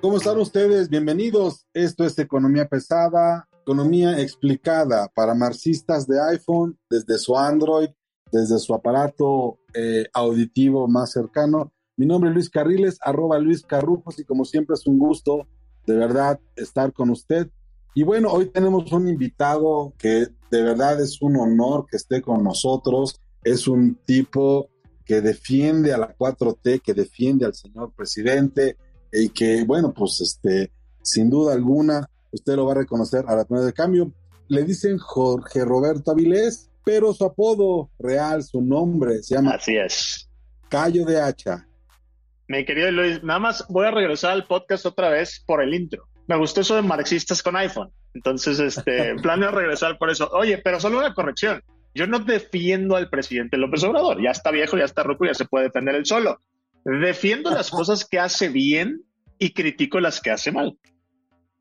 ¿Cómo están ustedes? Bienvenidos. Esto es Economía Pesada, economía explicada para marxistas de iPhone desde su Android, desde su aparato eh, auditivo más cercano. Mi nombre es Luis Carriles, arroba Luis Carrujos y como siempre es un gusto de verdad estar con usted. Y bueno, hoy tenemos un invitado que de verdad es un honor que esté con nosotros. Es un tipo que defiende a la 4T, que defiende al señor presidente, y que, bueno, pues este, sin duda alguna, usted lo va a reconocer a la primera de cambio. Le dicen Jorge Roberto Avilés, pero su apodo real, su nombre, se llama Así es. Cayo de Hacha. Mi querido Luis, nada más voy a regresar al podcast otra vez por el intro. Me gustó eso de marxistas con iPhone. Entonces, este, planeo regresar por eso. Oye, pero solo una corrección. Yo no defiendo al presidente López Obrador. Ya está viejo, ya está roco, ya se puede defender él solo. Defiendo las cosas que hace bien y critico las que hace mal.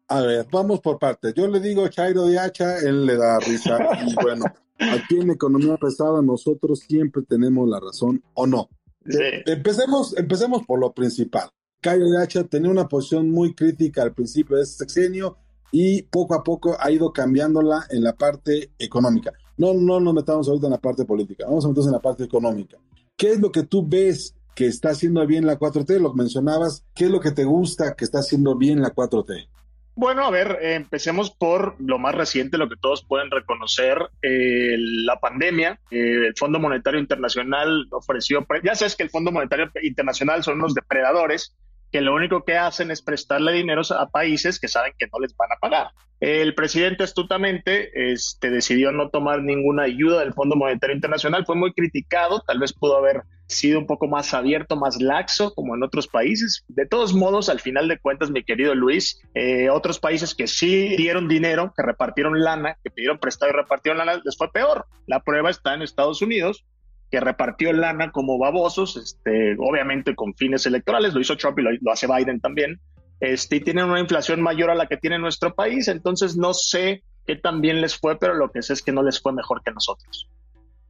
A ver, vamos por partes. Yo le digo Chairo de Hacha, él le da risa. y bueno, aquí en Economía Pesada nosotros siempre tenemos la razón o no. Sí. Empecemos, empecemos por lo principal. Cayo de Hacha tenía una posición muy crítica al principio de este sexenio y poco a poco ha ido cambiándola en la parte económica. No, no nos metamos ahorita en la parte política, vamos a meternos en la parte económica. ¿Qué es lo que tú ves que está haciendo bien la 4T? Lo mencionabas, ¿qué es lo que te gusta que está haciendo bien la 4T? Bueno, a ver, empecemos por lo más reciente, lo que todos pueden reconocer, eh, la pandemia. Eh, el Fondo Monetario Internacional ofreció, ya sabes que el Fondo Monetario Internacional son unos depredadores que lo único que hacen es prestarle dinero a países que saben que no les van a pagar. El presidente astutamente este, decidió no tomar ninguna ayuda del Fondo Monetario Internacional, fue muy criticado, tal vez pudo haber sido un poco más abierto, más laxo, como en otros países. De todos modos, al final de cuentas, mi querido Luis, eh, otros países que sí dieron dinero, que repartieron lana, que pidieron prestado y repartieron lana, les fue peor. La prueba está en Estados Unidos, que repartió lana como babosos, este, obviamente con fines electorales, lo hizo Trump y lo, lo hace Biden también, este, y tienen una inflación mayor a la que tiene nuestro país, entonces no sé qué tan bien les fue, pero lo que sé es que no les fue mejor que nosotros.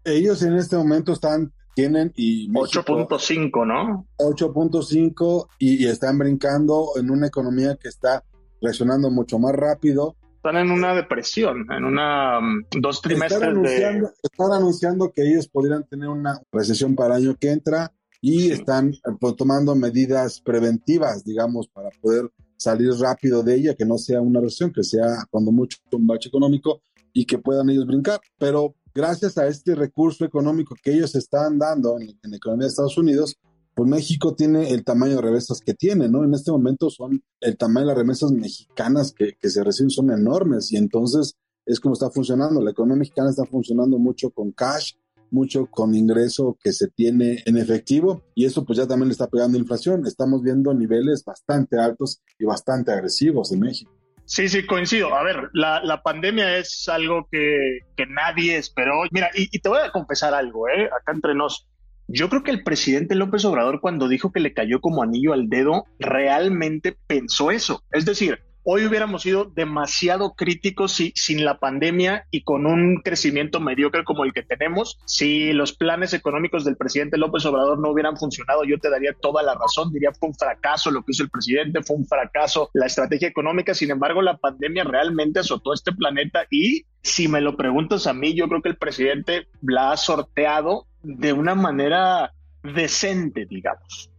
Ellos en este momento están, tienen y... México- 8.5, ¿no? 8.5 y, y están brincando en una economía que está reaccionando mucho más rápido. Están en una depresión, en una um, dos Están trimestres de... están anunciando que ellos podrían tener una recesión para el año que entra y Sí. están eh, pues, tomando medidas preventivas, digamos, para poder salir rápido de ella, que no sea una recesión, que sea cuando mucho un bache económico y que puedan ellos brincar. Pero gracias a este recurso económico que ellos están dando en, en la economía de Estados Unidos, pues México tiene el tamaño de remesas que tiene, ¿no? En este momento son el tamaño de las remesas mexicanas que, que se reciben son enormes y entonces es como está funcionando. La economía mexicana está funcionando mucho con cash, mucho con ingreso que se tiene en efectivo y eso pues ya también le está pegando inflación. Estamos viendo niveles bastante altos y bastante agresivos en México. Sí, sí, coincido. A ver, la, la pandemia es algo que, que nadie esperó. Mira, y, te voy a confesar algo, ¿eh? Acá entre nos. Yo creo que el presidente López Obrador, cuando dijo que le cayó como anillo al dedo, realmente pensó eso. Es decir, hoy hubiéramos sido demasiado críticos si, sin la pandemia y con un crecimiento mediocre como el que tenemos. Si los planes económicos del presidente López Obrador no hubieran funcionado, yo te daría toda la razón. Diría fue un fracaso lo que hizo el presidente, fue un fracaso la estrategia económica. Sin embargo, la pandemia realmente azotó este planeta y si me lo preguntas a mí, yo creo que el presidente la ha sorteado de una manera decente, digamos.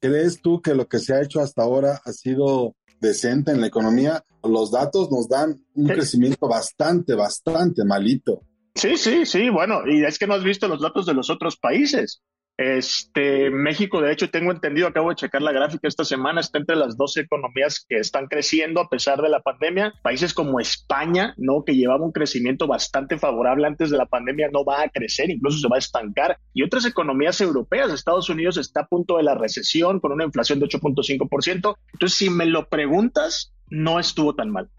¿Crees tú que lo que se ha hecho hasta ahora ha sido decente en la economía? Los datos nos dan un Sí. crecimiento bastante, bastante malito. Sí, sí, sí, bueno, y es que no has visto los datos de los otros países. Este, México, de hecho, tengo entendido, acabo de checar la gráfica esta semana, está entre las 12 economías que están creciendo a pesar de la pandemia. Países como España, ¿no? Que llevaba un crecimiento bastante favorable antes de la pandemia, no va a crecer, incluso se va a estancar. Y otras economías europeas, Estados Unidos está a punto de la recesión con una inflación de 8.5%. Entonces, si me lo preguntas, no estuvo tan mal.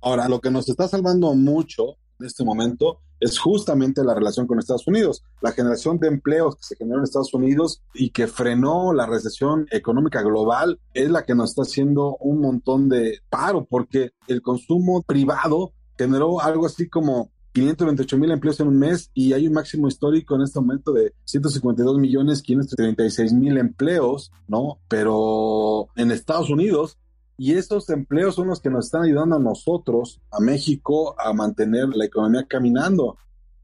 Ahora, lo que nos está salvando mucho en este momento es justamente la relación con Estados Unidos. La generación de empleos que se generó en Estados Unidos y que frenó la recesión económica global es la que nos está haciendo un montón de paro, porque el consumo privado generó algo así como 528 mil empleos en un mes y hay un máximo histórico en este momento de 152 millones 536 mil empleos, ¿no? Pero en Estados Unidos y esos empleos son los que nos están ayudando a nosotros, a México, a mantener la economía caminando.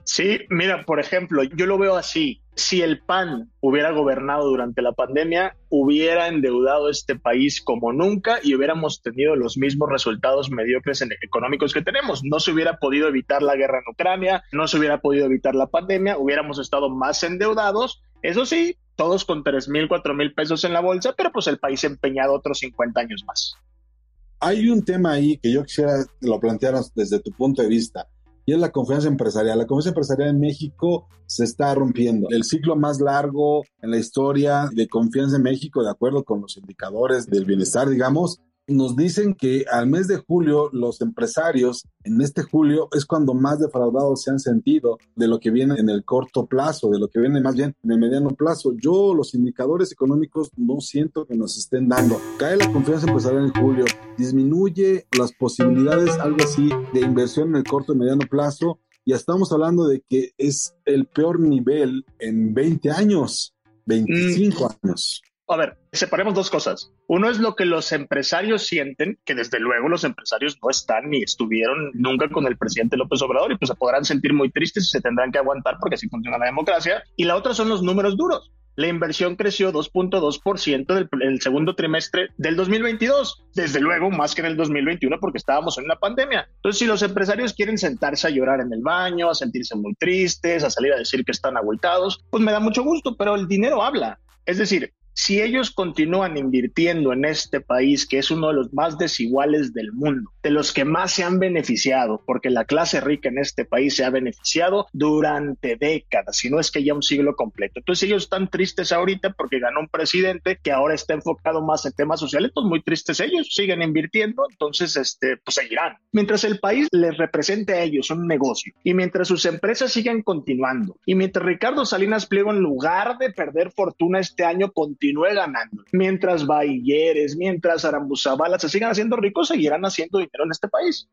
Sí, mira, por ejemplo, yo lo veo así. Si el PAN hubiera gobernado durante la pandemia, hubiera endeudado este país como nunca y hubiéramos tenido los mismos resultados mediocres económicos que tenemos. No se hubiera podido evitar la guerra en Ucrania, no se hubiera podido evitar la pandemia, hubiéramos estado más endeudados. Eso sí, todos con 3 mil, 4 mil pesos en la bolsa, pero pues el país empeñado otros 50 años más. Hay un tema ahí que yo quisiera que lo plantearas desde tu punto de vista y es la confianza empresarial. La confianza empresarial en México se está rompiendo. El ciclo más largo en la historia de confianza en México, de acuerdo con los indicadores del bienestar, digamos, nos dicen que al mes de julio los empresarios en este julio es cuando más defraudados se han sentido de lo que viene en el corto plazo, de lo que viene más bien en el mediano plazo. Yo los indicadores económicos no siento que nos estén dando. Cae la confianza empresarial en julio, disminuye las posibilidades, algo así, de inversión en el corto y mediano plazo. Ya estamos hablando de que es el peor nivel en 20 años, 25 mm. años a ver, separemos dos cosas. Uno es lo que los empresarios sienten, que desde luego los empresarios no están ni estuvieron nunca con el presidente López Obrador y pues se podrán sentir muy tristes y se tendrán que aguantar porque así funciona la democracia. Y la otra son los números duros. La inversión creció 2.2% del el segundo trimestre del 2022, desde luego más que en el 2021 porque estábamos en una pandemia. Entonces, si los empresarios quieren sentarse a llorar en el baño, a sentirse muy tristes, a salir a decir que están agüitados, pues me da mucho gusto, pero el dinero habla. Es decir, si ellos continúan invirtiendo en este país, que es uno de los más desiguales del mundo, de los que más se han beneficiado, porque la clase rica en este país se ha beneficiado durante décadas, si no es que ya un siglo completo. Entonces ellos están tristes ahorita porque ganó un presidente que ahora está enfocado más en temas sociales, pues muy tristes ellos, siguen invirtiendo, entonces este, pues seguirán. Mientras el país les represente a ellos un negocio y mientras sus empresas sigan continuando y mientras Ricardo Salinas Pliego en lugar de perder fortuna este año con continúe ganando. Mientras Bailleres, mientras Arambuzabala se sigan haciendo ricos, seguirán haciendo dinero en este país.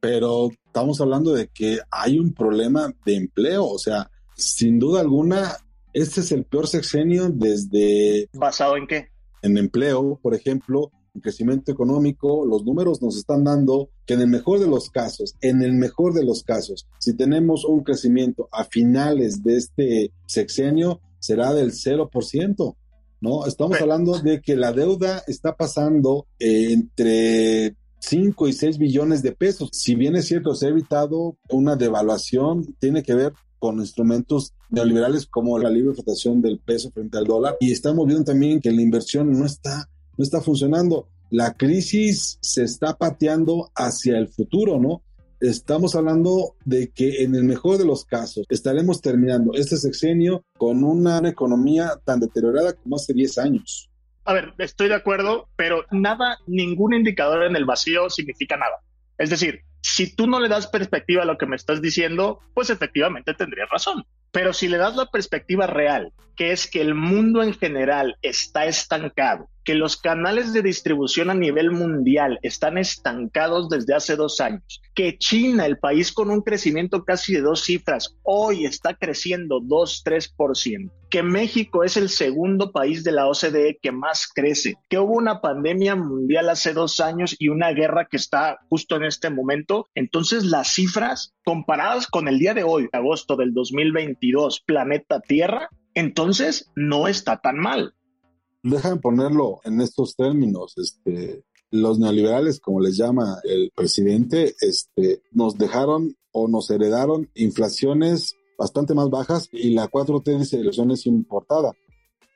Pero estamos hablando de que hay un problema de empleo, o sea, sin duda alguna, este es el peor sexenio desde... ¿Basado en qué? En empleo, por ejemplo, en crecimiento económico, los números nos están dando que en el mejor de los casos, en el mejor de los casos, si tenemos un crecimiento a finales de este sexenio, será del 0%. ¿no? Estamos hablando de que la deuda está pasando eh, entre 5 y 6 billones de pesos. Si bien es cierto, se ha evitado una devaluación, tiene que ver con instrumentos neoliberales como la libre flotación del peso frente al dólar. Y estamos viendo también que la inversión no está, no está funcionando. La crisis se está pateando hacia el futuro, ¿no? estamos hablando de que en el mejor de los casos estaremos terminando este sexenio con una economía tan deteriorada como hace 10 años. A ver, estoy de acuerdo, pero nada, ningún indicador en el vacío significa nada. Es decir, si tú no le das perspectiva a lo que me estás diciendo, pues efectivamente tendrías razón. Pero si le das la perspectiva real, que es que el mundo en general está estancado, que los canales de distribución a nivel mundial están estancados desde hace dos años, que China, el país con un crecimiento casi de dos cifras, hoy está creciendo 2-3%, que México es el segundo país de la OCDE que más crece, que hubo una pandemia mundial hace dos años y una guerra que está justo en este momento, entonces las cifras comparadas con el día de hoy, agosto del 2022, planeta Tierra, entonces no está tan mal. Déjame ponerlo en estos términos, este, los neoliberales, como les llama el presidente, este, nos dejaron o nos heredaron inflaciones bastante más bajas y la 4T dice elecciones importada.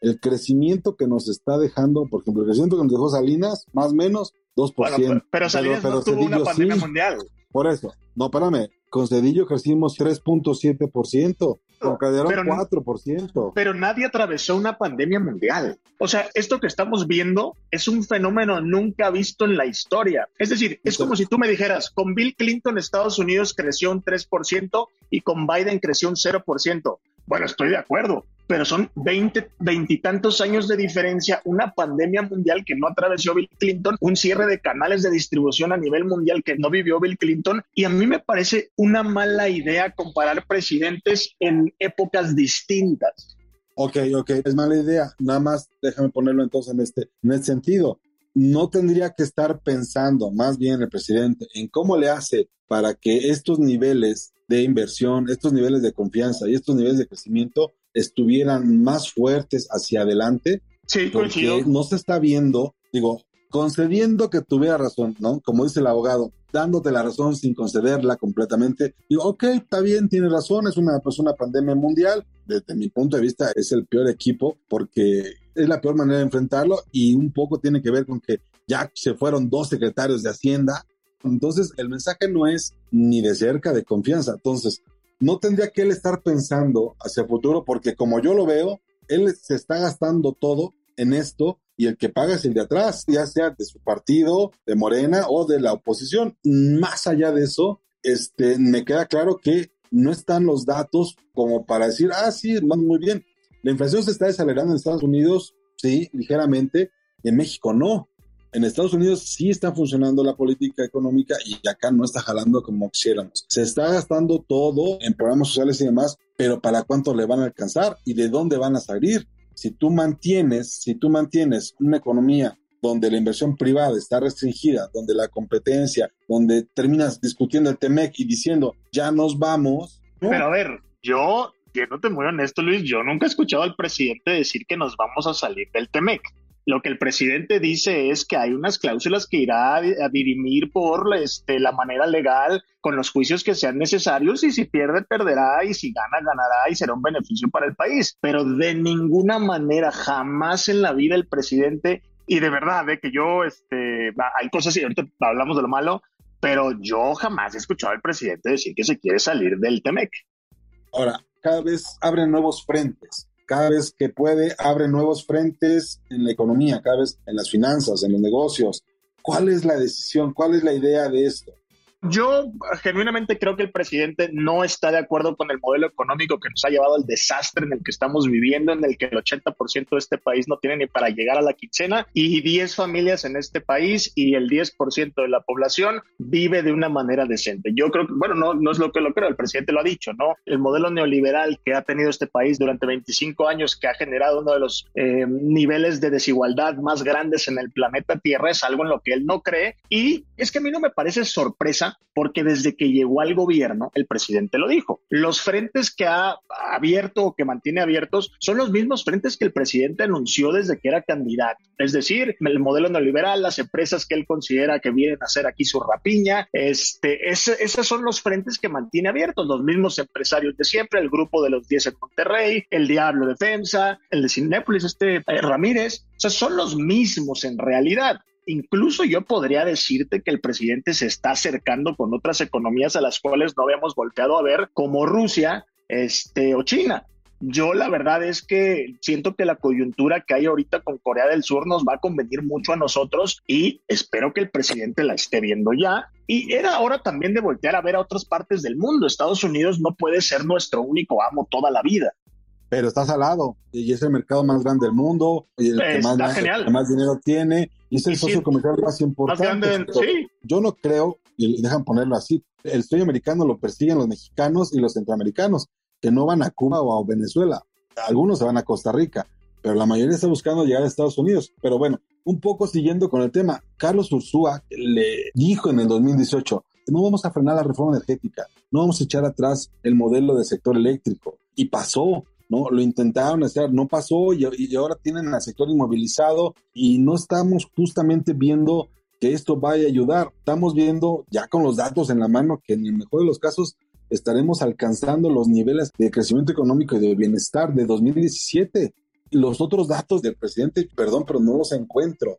El crecimiento que nos está dejando, por ejemplo, el crecimiento que nos dejó Salinas, más o menos 2%. pero, Salinas no tuvo una pandemia mundial. Por eso, no, espérame, con Cedillo crecimos 3.7%. Con Calderón, pero, 4%. Pero nadie atravesó una pandemia mundial. O sea, esto que estamos viendo es un fenómeno nunca visto en la historia. Es decir, es como si tú me dijeras, con Bill Clinton Estados Unidos creció un 3% y con Biden creció un 0%. Bueno, estoy de acuerdo, pero son 20, veintitantos años de diferencia, una pandemia mundial que no atravesó Bill Clinton, un cierre de canales de distribución a nivel mundial que no vivió Bill Clinton, y a mí me parece una mala idea comparar presidentes en épocas distintas. Ok, ok, es mala idea. Nada más déjame ponerlo entonces en este, en este sentido. No tendría que estar pensando más bien el presidente en cómo le hace para que estos niveles de inversión, estos niveles de confianza y estos niveles de crecimiento estuvieran más fuertes hacia adelante. Sí, porque no se está viendo, digo, concediendo que tuviera razón, ¿no? Como dice el abogado, dándote la razón sin concederla completamente. Digo, ok, está bien, tiene razón, es una, pues una pandemia mundial. Desde mi punto de vista es el peor equipo porque es la peor manera de enfrentarlo y un poco tiene que ver con que ya se fueron dos secretarios de Hacienda entonces, el mensaje no es ni de cerca de confianza. Entonces, no tendría que él estar pensando hacia el futuro, porque como yo lo veo, él se está gastando todo en esto y el que paga es el de atrás, ya sea de su partido, de Morena o de la oposición. Más allá de eso, este, me queda claro que no están los datos como para decir, ah, sí, muy bien. La inflación se está desacelerando en Estados Unidos, sí, ligeramente, en México no en Estados Unidos sí está funcionando la política económica y acá no está jalando como quisiéramos. Se está gastando todo en programas sociales y demás, pero ¿para cuánto le van a alcanzar y de dónde van a salir? Si tú mantienes, si tú mantienes una economía donde la inversión privada está restringida, donde la competencia, donde terminas discutiendo el TEMEC y diciendo, ya nos vamos. Pero a ver, yo, te muy honesto, Luis, yo nunca he escuchado al presidente decir que nos vamos a salir del TEMEC. Lo que el presidente dice es que hay unas cláusulas que irá a dirimir por este, la manera legal con los juicios que sean necesarios y si pierde, perderá y si gana, ganará y será un beneficio para el país. Pero de ninguna manera, jamás en la vida el presidente, y de verdad, de que yo, este, hay cosas y ahorita hablamos de lo malo, pero yo jamás he escuchado al presidente decir que se quiere salir del TEMEC. Ahora, cada vez abren nuevos frentes cada vez que puede abre nuevos frentes en la economía, cada vez en las finanzas, en los negocios. ¿Cuál es la decisión? ¿Cuál es la idea de esto? Yo genuinamente creo que el presidente no está de acuerdo con el modelo económico que nos ha llevado al desastre en el que estamos viviendo, en el que el 80% de este país no tiene ni para llegar a la quincena y 10 familias en este país y el 10% de la población vive de una manera decente. Yo creo que, bueno, no, no es lo que lo creo, el presidente lo ha dicho, ¿no? El modelo neoliberal que ha tenido este país durante 25 años, que ha generado uno de los eh, niveles de desigualdad más grandes en el planeta Tierra, es algo en lo que él no cree y es que a mí no me parece sorpresa porque desde que llegó al gobierno, el presidente lo dijo. Los frentes que ha abierto o que mantiene abiertos son los mismos frentes que el presidente anunció desde que era candidato. Es decir, el modelo neoliberal, las empresas que él considera que vienen a hacer aquí su rapiña, este, esos son los frentes que mantiene abiertos, los mismos empresarios de siempre, el grupo de los 10 en Monterrey, el Diablo Defensa, el de Cinépolis, este eh, Ramírez, o sea, son los mismos en realidad. Incluso yo podría decirte que el presidente se está acercando con otras economías a las cuales no habíamos volteado a ver, como Rusia este, o China. Yo la verdad es que siento que la coyuntura que hay ahorita con Corea del Sur nos va a convenir mucho a nosotros y espero que el presidente la esté viendo ya. Y era hora también de voltear a ver a otras partes del mundo. Estados Unidos no puede ser nuestro único amo toda la vida pero estás al lado y es el mercado más grande del mundo y el que más, más, dinero tiene y es el socio comercial más importante. Yo no creo, y dejan ponerlo así, el sueño americano lo persiguen los mexicanos y los centroamericanos, que no van a Cuba o a Venezuela. Algunos se van a Costa Rica, pero la mayoría está buscando llegar a Estados Unidos. Pero bueno, un poco siguiendo con el tema, Carlos Ursúa le dijo en el 2018, no vamos a frenar la reforma energética, no vamos a echar atrás el modelo del sector eléctrico. Y pasó, ¿no? Lo intentaron hacer, no pasó y, ahora tienen al sector inmovilizado y no estamos justamente viendo que esto vaya a ayudar. Estamos viendo ya con los datos en la mano que en el mejor de los casos estaremos alcanzando los niveles de crecimiento económico y de bienestar de 2017. Los otros datos del presidente, perdón, pero no los encuentro.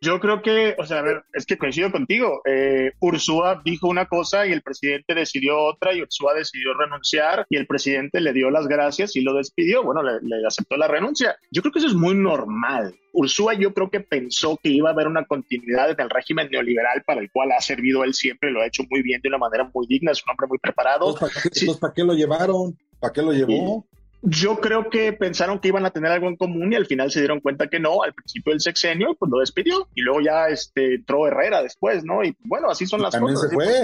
Yo creo que, o sea, a ver, es que coincido contigo. Eh, Ursúa dijo una cosa y el presidente decidió otra y Ursúa decidió renunciar y el presidente le dio las gracias y lo despidió. Bueno, le, le aceptó la renuncia. Yo creo que eso es muy normal. Ursúa yo creo que pensó que iba a haber una continuidad en el régimen neoliberal para el cual ha servido él siempre, lo ha hecho muy bien de una manera muy digna, es un hombre muy preparado. ¿para qué, ¿para qué lo llevaron? ¿Para qué lo llevó? Yo creo que pensaron que iban a tener algo en común y al final se dieron cuenta que no, al principio del sexenio, pues lo despidió y luego ya este, entró Herrera después, ¿no? Y bueno, así son las también cosas. Se fue.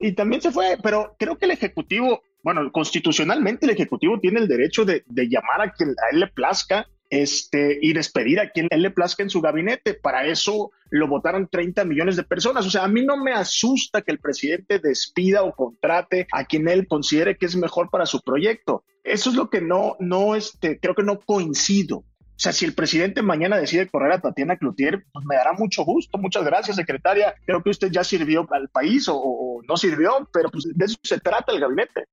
Y también se fue, pero creo que el Ejecutivo, bueno, constitucionalmente el Ejecutivo tiene el derecho de, de llamar a quien a él le plazca este, y despedir a quien él le plazca en su gabinete. Para eso lo votaron 30 millones de personas. O sea, a mí no me asusta que el presidente despida o contrate a quien él considere que es mejor para su proyecto. Eso es lo que no, no, este, creo que no coincido. O sea, si el presidente mañana decide correr a Tatiana Cloutier, pues me dará mucho gusto. Muchas gracias, secretaria. Creo que usted ya sirvió al país o, no sirvió, pero pues de eso se trata el gabinete.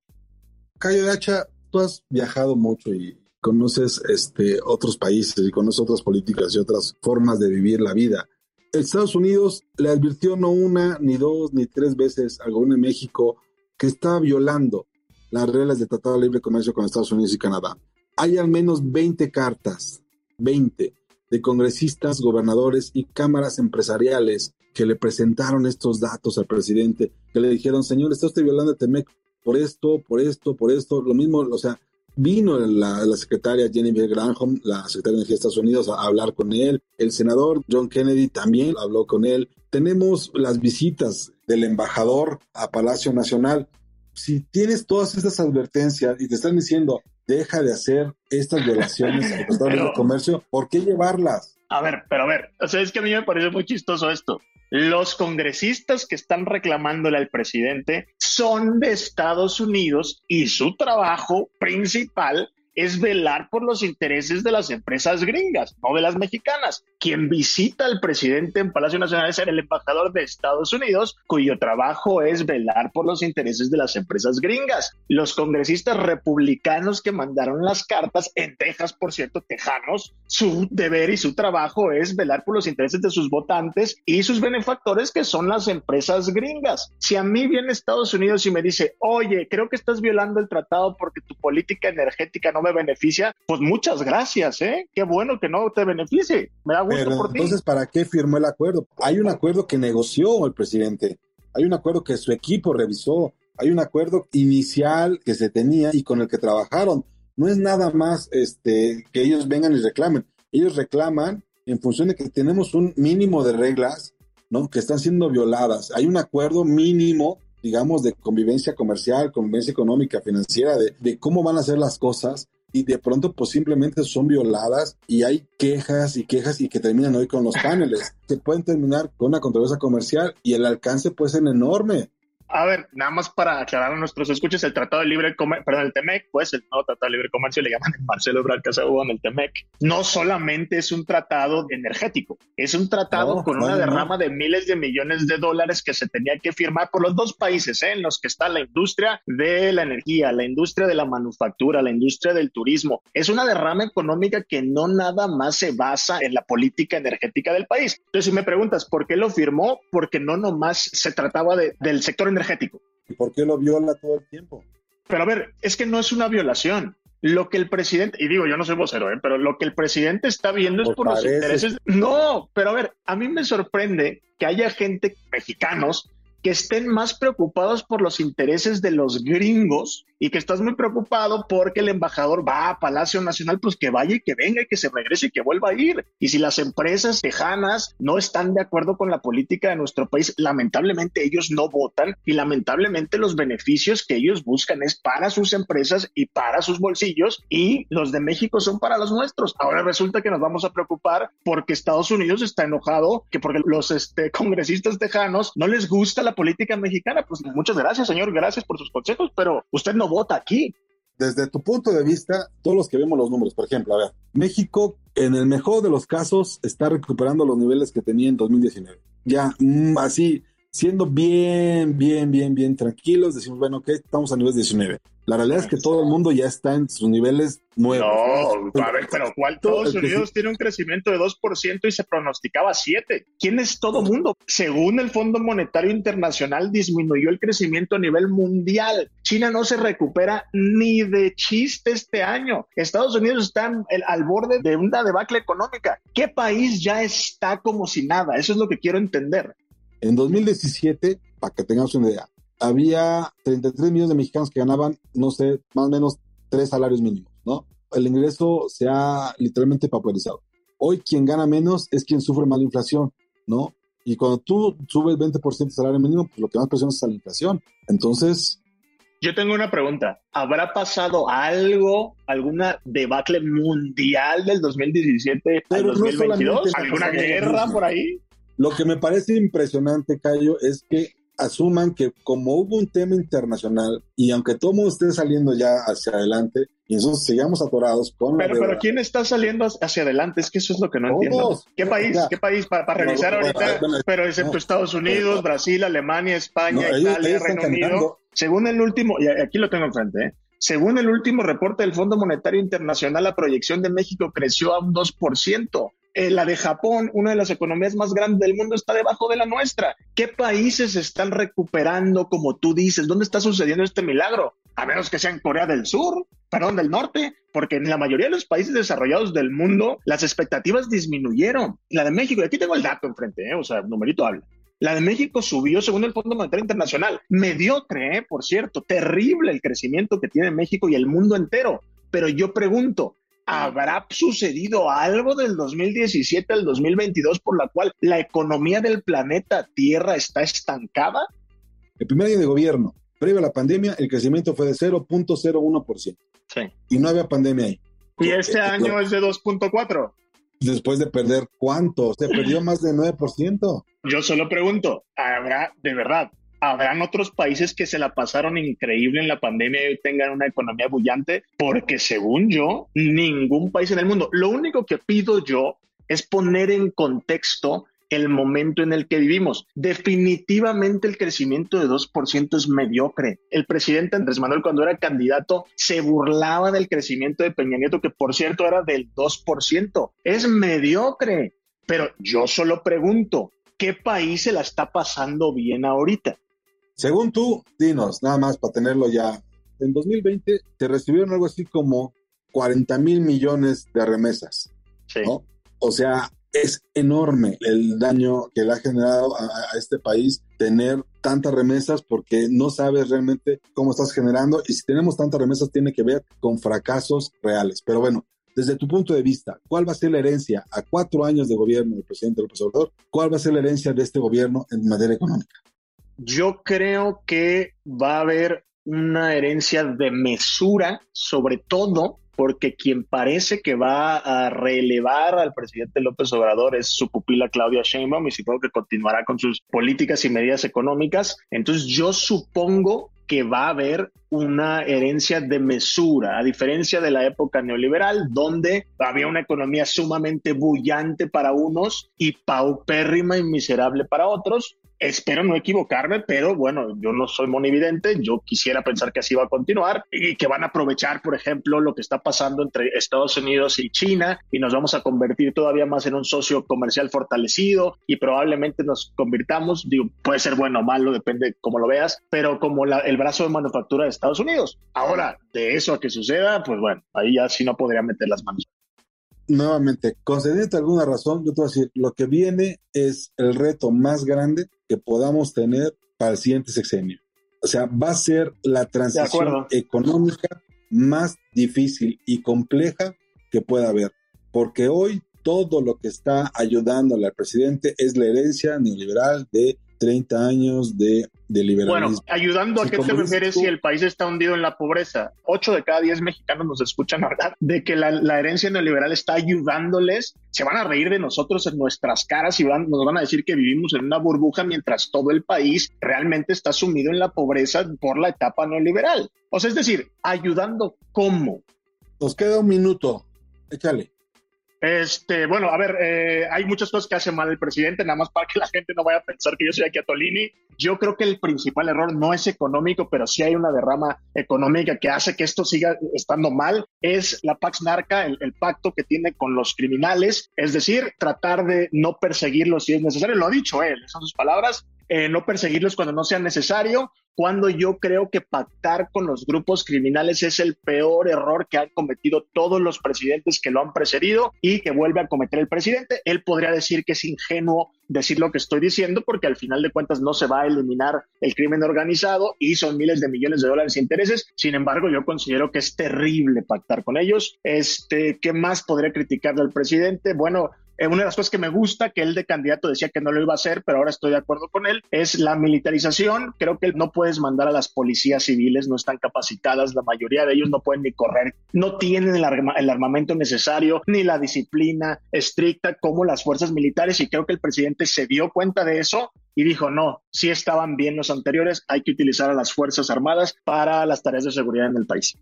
Cayo Hacha, tú has viajado mucho y conoces este, otros países y conoces otras políticas y otras formas de vivir la vida. Estados Unidos le advirtió no una, ni dos, ni tres veces al gobierno de México que está violando las reglas de Tratado de Libre Comercio con Estados Unidos y Canadá. Hay al menos 20 cartas, 20, de congresistas, gobernadores y cámaras empresariales que le presentaron estos datos al presidente, que le dijeron, señor, está usted violando el TEMEC por esto, por esto, por esto, lo mismo, o sea, Vino la, la, secretaria Jennifer Granholm, la secretaria de Energía de Estados Unidos, a, hablar con él. El senador John Kennedy también habló con él. Tenemos las visitas del embajador a Palacio Nacional. Si tienes todas estas advertencias y te están diciendo, deja de hacer estas violaciones al Tratado de Comercio, ¿por qué llevarlas? A ver, pero a ver, o sea, es que a mí me parece muy chistoso esto. Los congresistas que están reclamándole al presidente son de Estados Unidos y su trabajo principal es velar por los intereses de las empresas gringas, no de las mexicanas. Quien visita al presidente en Palacio Nacional es el embajador de Estados Unidos, cuyo trabajo es velar por los intereses de las empresas gringas. Los congresistas republicanos que mandaron las cartas, en Texas, por cierto, tejanos, su deber y su trabajo es velar por los intereses de sus votantes y sus benefactores, que son las empresas gringas. Si a mí viene Estados Unidos y me dice, oye, creo que estás violando el tratado porque tu política energética no me beneficia, pues muchas gracias, ¿eh? Qué bueno que no te beneficie. Me da gusto Pero, por ti. Entonces, ¿para qué firmó el acuerdo? Hay un acuerdo que negoció el presidente, hay un acuerdo que su equipo revisó, hay un acuerdo inicial que se tenía y con el que trabajaron. No es nada más este, que ellos vengan y reclamen. Ellos reclaman en función de que tenemos un mínimo de reglas, ¿no? Que están siendo violadas. Hay un acuerdo mínimo digamos, de convivencia comercial, convivencia económica, financiera, de, de, cómo van a ser las cosas y de pronto pues simplemente son violadas y hay quejas y quejas y que terminan hoy con los paneles. Se pueden terminar con una controversia comercial y el alcance puede ser enorme. A ver, nada más para aclarar a nuestros escuches, el Tratado de Libre Comercio, perdón, el TEMEC, pues el nuevo Tratado de Libre Comercio le llaman el Marcelo Ebrard en el TEMEC. No solamente es un tratado energético, es un tratado No, con no, una no. derrama de miles de millones de dólares que se tenía que firmar por los dos países, ¿eh? en los que está la industria de la energía, la industria de la manufactura, la industria del turismo. Es una derrama económica que no nada más se basa en la política energética del país. Entonces, si me preguntas por qué lo firmó, porque no nomás se trataba de- del sector energético. ¿Y por qué lo viola todo el tiempo? Pero a ver, es que no es una violación. Lo que el presidente, y digo, yo no soy vocero, ¿eh? pero lo que el presidente está viendo es Pues por los intereses. No, pero a ver, a mí me sorprende que haya gente, mexicanos, que estén más preocupados por los intereses de los gringos y que estás muy preocupado porque el embajador va a Palacio Nacional, pues que vaya y que venga y que se regrese y que vuelva a ir. Y si las empresas tejanas no están de acuerdo con la política de nuestro país, lamentablemente ellos no votan y lamentablemente los beneficios que ellos buscan es para sus empresas y para sus bolsillos y los de México son para los nuestros. Ahora resulta que nos vamos a preocupar porque Estados Unidos está enojado, que porque los este, congresistas tejanos no les gusta la política mexicana. Pues muchas gracias, señor, gracias por sus consejos, pero usted no vota aquí. Desde tu punto de vista, todos los que vemos los números, por ejemplo, a ver, México en el mejor de los casos está recuperando los niveles que tenía en 2019. Ya, mm, así, siendo bien, bien, bien, bien tranquilos, decimos, bueno, ok, estamos a nivel 19. La realidad es que todo el mundo ya está en sus niveles nuevos. No, a ver, pero ¿cuál? Estados Unidos tiene un crecimiento de 2% y se pronosticaba 7%. ¿Quién es todo el mundo? Según el Fondo Monetario Internacional, disminuyó el crecimiento a nivel mundial. China no se recupera ni de chiste este año. Estados Unidos está al borde de una debacle económica. ¿Qué país ya está como si nada? Eso es lo que quiero entender. En 2017, para que tengamos una idea, había 33 millones de mexicanos que ganaban, no sé, más o menos tres salarios mínimos, ¿no? El ingreso se ha literalmente papelizado. Hoy quien gana menos es quien sufre más la inflación, ¿no? Y cuando tú subes 20% de salario mínimo, pues lo que más presiona es la inflación. Entonces... Yo tengo una pregunta. ¿Habrá pasado algo, alguna debacle mundial del 2017 al 2022? ¿Alguna guerra por ahí? Lo que me parece impresionante, Cayo, es que asuman que como hubo un tema internacional y aunque todo mundo esté saliendo ya hacia adelante y nosotros sigamos atorados con pero, pero quién está saliendo hacia adelante es que eso es lo que no entiendo. Qué país qué país para, revisar ahorita pero excepto Estados Unidos Brasil Alemania España Italia Reino Unido. según el último y aquí lo tengo enfrente ¿eh? Según el último reporte del Fondo Monetario Internacional, la proyección de México creció a un 2%. Eh, la de Japón, una de las economías más grandes del mundo, está debajo de la nuestra. ¿Qué países están recuperando, como tú dices? ¿Dónde está sucediendo este milagro? A menos que sea en Corea del Sur, perdón, del norte, porque en la mayoría de los países desarrollados del mundo las expectativas disminuyeron. La de México, y aquí tengo el dato enfrente, ¿eh? o sea, numerito habla. La de México subió según el Fondo Monetario Internacional. Mediocre, ¿eh? por cierto, terrible el crecimiento que tiene México y el mundo entero. Pero yo pregunto, ¿Habrá sucedido algo del 2017 al 2022 por la cual la economía del planeta Tierra está estancada? El primer año de gobierno, previo a la pandemia, el crecimiento fue de 0.01%. Sí. Y no había pandemia ahí. Y este año es de 2.4. Después de perder cuánto? Se perdió más de 9%. Yo solo pregunto, ¿habrá de verdad habrán otros países que se la pasaron increíble en la pandemia y tengan una economía bullante, porque según yo, ningún país en el mundo. Lo único que pido yo es poner en contexto el momento en el que vivimos. Definitivamente el crecimiento de 2% es mediocre. El presidente Andrés Manuel cuando era candidato se burlaba del crecimiento de Peña Nieto, que por cierto era del 2%. Es mediocre. Pero yo solo pregunto, ¿qué país se la está pasando bien ahorita? Según tú, dinos, nada más para tenerlo ya. En 2020 te recibieron algo así como 40 mil millones de remesas. Sí. O sea, es enorme el daño que le ha generado a, este país tener tantas remesas porque no sabes realmente cómo estás generando y si tenemos tantas remesas tiene que ver con fracasos reales. Pero bueno, desde tu punto de vista, ¿cuál va a ser la herencia a cuatro años de gobierno del presidente López Obrador? ¿Cuál va a ser la herencia de este gobierno en materia económica? Yo creo que va a haber una herencia de mesura, sobre todo porque quien parece que va a relevar al presidente López Obrador es su pupila Claudia Sheinbaum y supongo que continuará con sus políticas y medidas económicas. Entonces yo supongo que va a haber una herencia de mesura, a diferencia de la época neoliberal, donde había una economía sumamente bullante para unos y paupérrima y miserable para otros. Espero no equivocarme, pero bueno, yo no soy monividente, yo quisiera pensar que así va a continuar y que van a aprovechar, por ejemplo, lo que está pasando entre Estados Unidos y China y nos vamos a convertir todavía más en un socio comercial fortalecido y probablemente nos convirtamos, digo, puede ser bueno o malo, depende cómo lo veas, pero como el brazo de manufactura de Estados Unidos. Ahora, de eso a que suceda, pues bueno, ahí ya sí no podría meter las manos nuevamente, concediendo alguna razón, yo te voy a decir, lo que viene es el reto más grande que podamos tener para el siguiente sexenio. O sea, va a ser la transición económica más difícil y compleja que pueda haber, porque hoy todo lo que está ayudándole al presidente es la herencia neoliberal de 30 años de, de liberalismo. Bueno, ayudando a qué te refieres si el país está hundido en la pobreza. Ocho de cada diez mexicanos nos escuchan hablar de que la, la, herencia neoliberal está ayudándoles. Se van a reír de nosotros en nuestras caras y van, nos van a decir que vivimos en una burbuja mientras todo el país realmente está sumido en la pobreza por la etapa neoliberal. O sea, es decir, ayudando cómo. Nos queda un minuto. Échale Este, bueno, a ver, eh, hay muchas cosas que hace mal el presidente, nada más para que la gente no vaya a pensar que yo soy aquí a Tolini. Yo creo que el principal error no es económico, pero sí hay una derrama económica que hace que esto siga estando mal. Es la Pax Narca, el, el pacto que tiene con los criminales, es decir, tratar de no perseguirlos si es necesario. Lo ha dicho él, son sus palabras. Eh, no perseguirlos cuando no sea necesario, cuando yo creo que pactar con los grupos criminales es el peor error que han cometido todos los presidentes que lo han precedido y que vuelve a cometer el presidente. Él podría decir que es ingenuo decir lo que estoy diciendo porque al final de cuentas no se va a eliminar el crimen organizado y son miles de millones de dólares de intereses. Sin embargo, yo considero que es terrible pactar con ellos. Este, ¿qué más podría criticarle al presidente? Bueno, eh, una de las cosas que me gusta, que él de candidato decía que no lo iba a hacer, pero ahora estoy de acuerdo con él, es la militarización. Creo que no puedes mandar a las policías civiles, no están capacitadas, la mayoría de ellos no pueden ni correr, no tienen el, armamento necesario, ni la disciplina estricta como las fuerzas militares, y creo que el presidente se dio cuenta de eso y dijo, no, si estaban bien los anteriores, hay que utilizar a las Fuerzas Armadas para las tareas de seguridad en el país.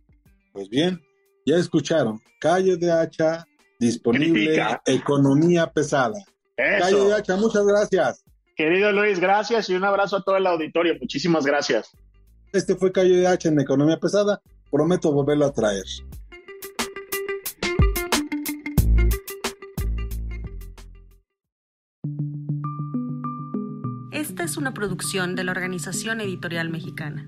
Pues bien, ya escucharon, calle de hacha disponible Economía Pesada. Calle de Hacha, muchas gracias. Querido Luis, gracias y un abrazo a todo el auditorio. Muchísimas gracias. Este fue Calle de Hacha en Economía Pesada. Prometo volverlo a traer. Esta es una producción de la Organización Editorial Mexicana.